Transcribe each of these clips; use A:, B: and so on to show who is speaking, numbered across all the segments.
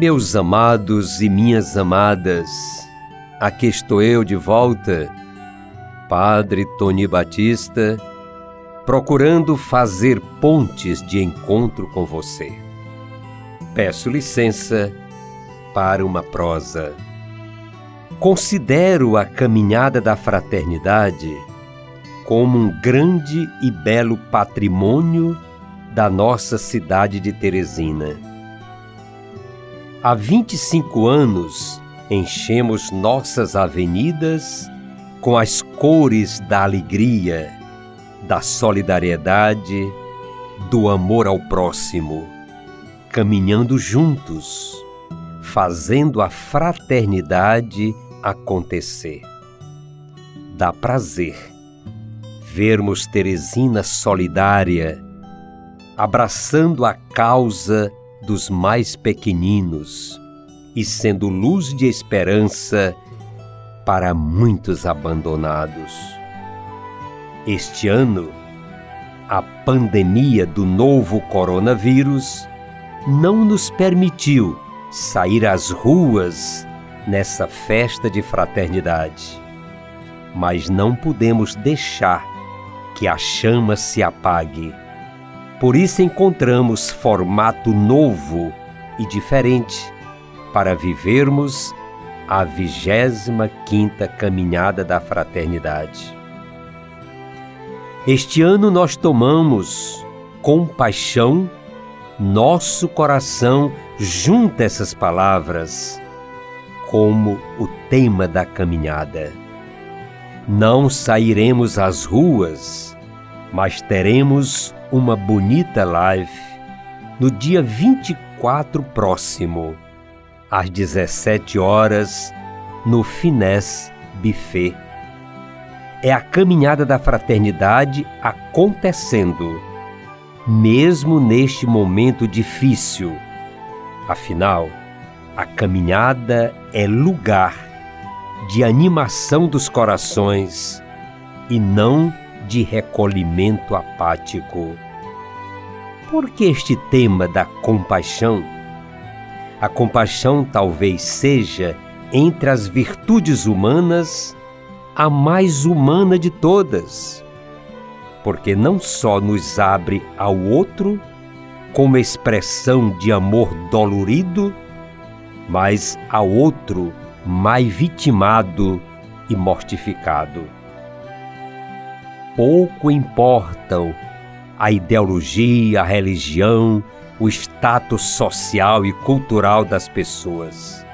A: Meus amados e minhas amadas, aqui estou eu de volta, Padre Tony Batista, procurando fazer pontes de encontro com você. Peço licença para uma prosa. Considero a caminhada da fraternidade como um grande e belo patrimônio da nossa cidade de Teresina. Há 25 anos enchemos nossas avenidas com as cores da alegria, da solidariedade, do amor ao próximo, caminhando juntos, fazendo a fraternidade acontecer. Dá prazer vermos Teresina solidária, abraçando a causa dos mais pequeninos e sendo luz de esperança para muitos abandonados. Este ano, a pandemia do novo coronavírus não nos permitiu sair às ruas nessa festa de fraternidade. Mas não podemos deixar que a chama se apague. Por isso encontramos formato novo e diferente para vivermos a vigésima quinta caminhada da fraternidade. Este ano nós tomamos com paixão nosso coração junta essas palavras como o tema da caminhada. Não sairemos às ruas, mas teremos uma bonita live no dia 24 próximo, às 17 horas, no Finesse Buffet. É a caminhada da fraternidade acontecendo, mesmo neste momento difícil. Afinal, a caminhada é lugar de animação dos corações e não de recolhimento apático. Por que este tema da compaixão? A compaixão talvez seja, entre as virtudes humanas, a mais humana de todas, porque não só nos abre ao outro como expressão de amor dolorido, mas ao outro mais vitimado e mortificado. Pouco importam a ideologia, a religião, o status social e cultural das pessoas.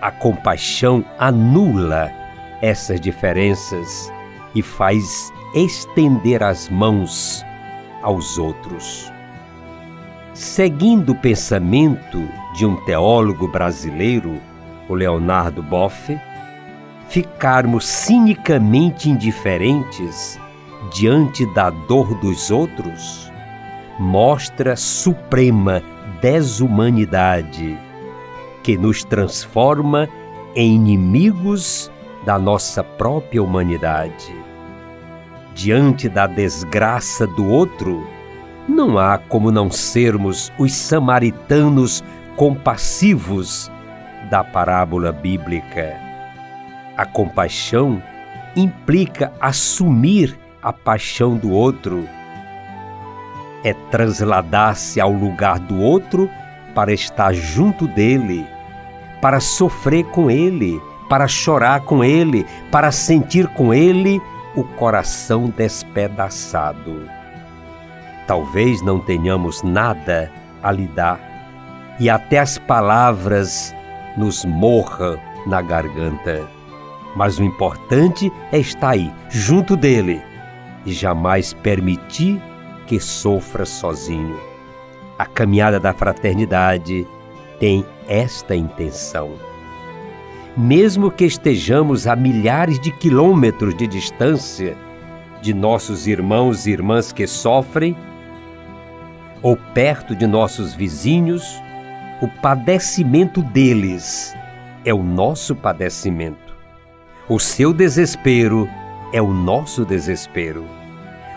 A: A compaixão anula essas diferenças e faz estender as mãos aos outros. Seguindo o pensamento de um teólogo brasileiro, o Leonardo Boff, ficarmos cinicamente indiferentes diante da dor dos outros mostra suprema desumanidade que nos transforma em inimigos da nossa própria humanidade. Diante da desgraça do outro, não há como não sermos os samaritanos compassivos da parábola bíblica. A compaixão implica assumir a paixão do outro. É trasladar-se ao lugar do outro para estar junto dele, para sofrer com ele, para chorar com ele, para sentir com ele o coração despedaçado. Talvez não tenhamos nada a lhe dar e até as palavras nos morram na garganta. Mas o importante é estar aí, junto dele, e jamais permitir que sofra sozinho. A caminhada da fraternidade tem esta intenção. Mesmo que estejamos a milhares de quilômetros de distância de nossos irmãos e irmãs que sofrem, ou perto de nossos vizinhos, o padecimento deles é o nosso padecimento. O seu desespero é o nosso desespero.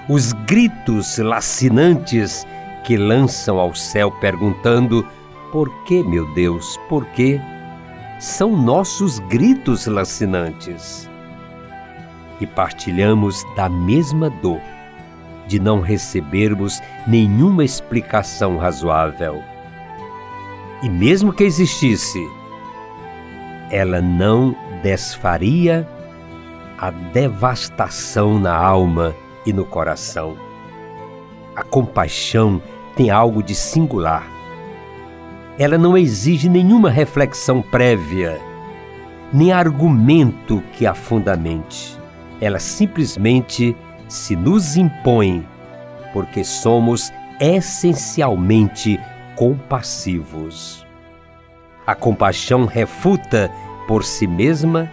A: Os gritos lacinantes que lançam ao céu perguntando: Por que, meu Deus, por quê? São nossos gritos lacinantes. E partilhamos da mesma dor de não recebermos nenhuma explicação razoável. E mesmo que existisse, ela não desfaria a devastação na alma e no coração. A compaixão tem algo de singular. Ela não exige nenhuma reflexão prévia, nem argumento que a fundamente. Ela simplesmente se nos impõe, porque somos essencialmente compassivos. A compaixão refuta por si mesma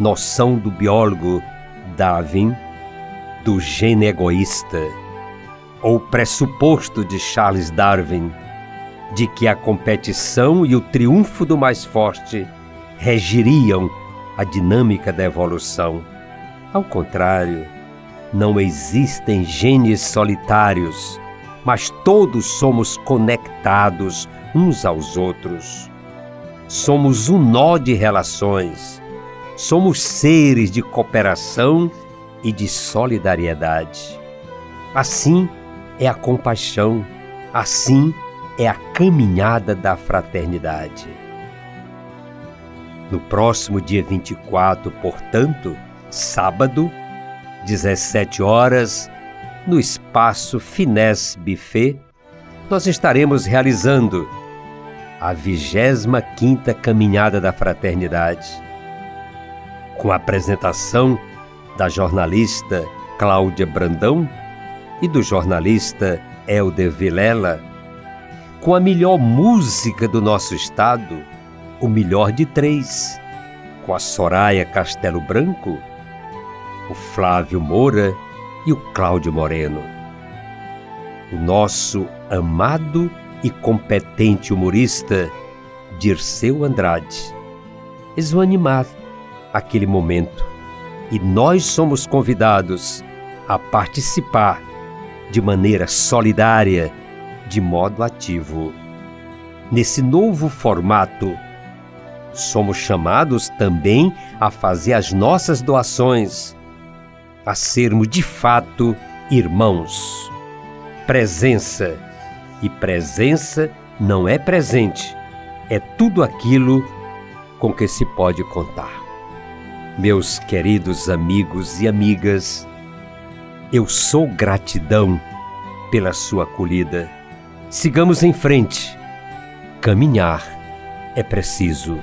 A: noção do biólogo Darwin do gene egoísta ou pressuposto de Charles Darwin de que a competição e o triunfo do mais forte regiriam a dinâmica da evolução. Ao contrário, não existem genes solitários, mas todos somos conectados uns aos outros. Somos um nó de relações, somos seres de cooperação e de solidariedade. Assim, é a compaixão, assim é a caminhada da fraternidade. No próximo dia 24, portanto, sábado, 17 horas, no espaço Finesse Buffet, nós estaremos realizando a 25ª Caminhada da Fraternidade, com a apresentação da jornalista Cláudia Brandão e do jornalista Helder Vilela, com a melhor música do nosso estado, o melhor de três, com a Soraya Castelo Branco, o Flávio Moura e o Cláudio Moreno. O nosso amado e competente humorista Dirceu Andrade. Eles vão animar aquele momento e nós somos convidados a participar de maneira solidária, de modo ativo. Nesse novo formato, somos chamados também a fazer as nossas doações, a sermos de fato irmãos. Presença. E presença não é presente, é tudo aquilo com que se pode contar. Meus queridos amigos e amigas, eu sou gratidão pela sua acolhida. Sigamos em frente. Caminhar é preciso.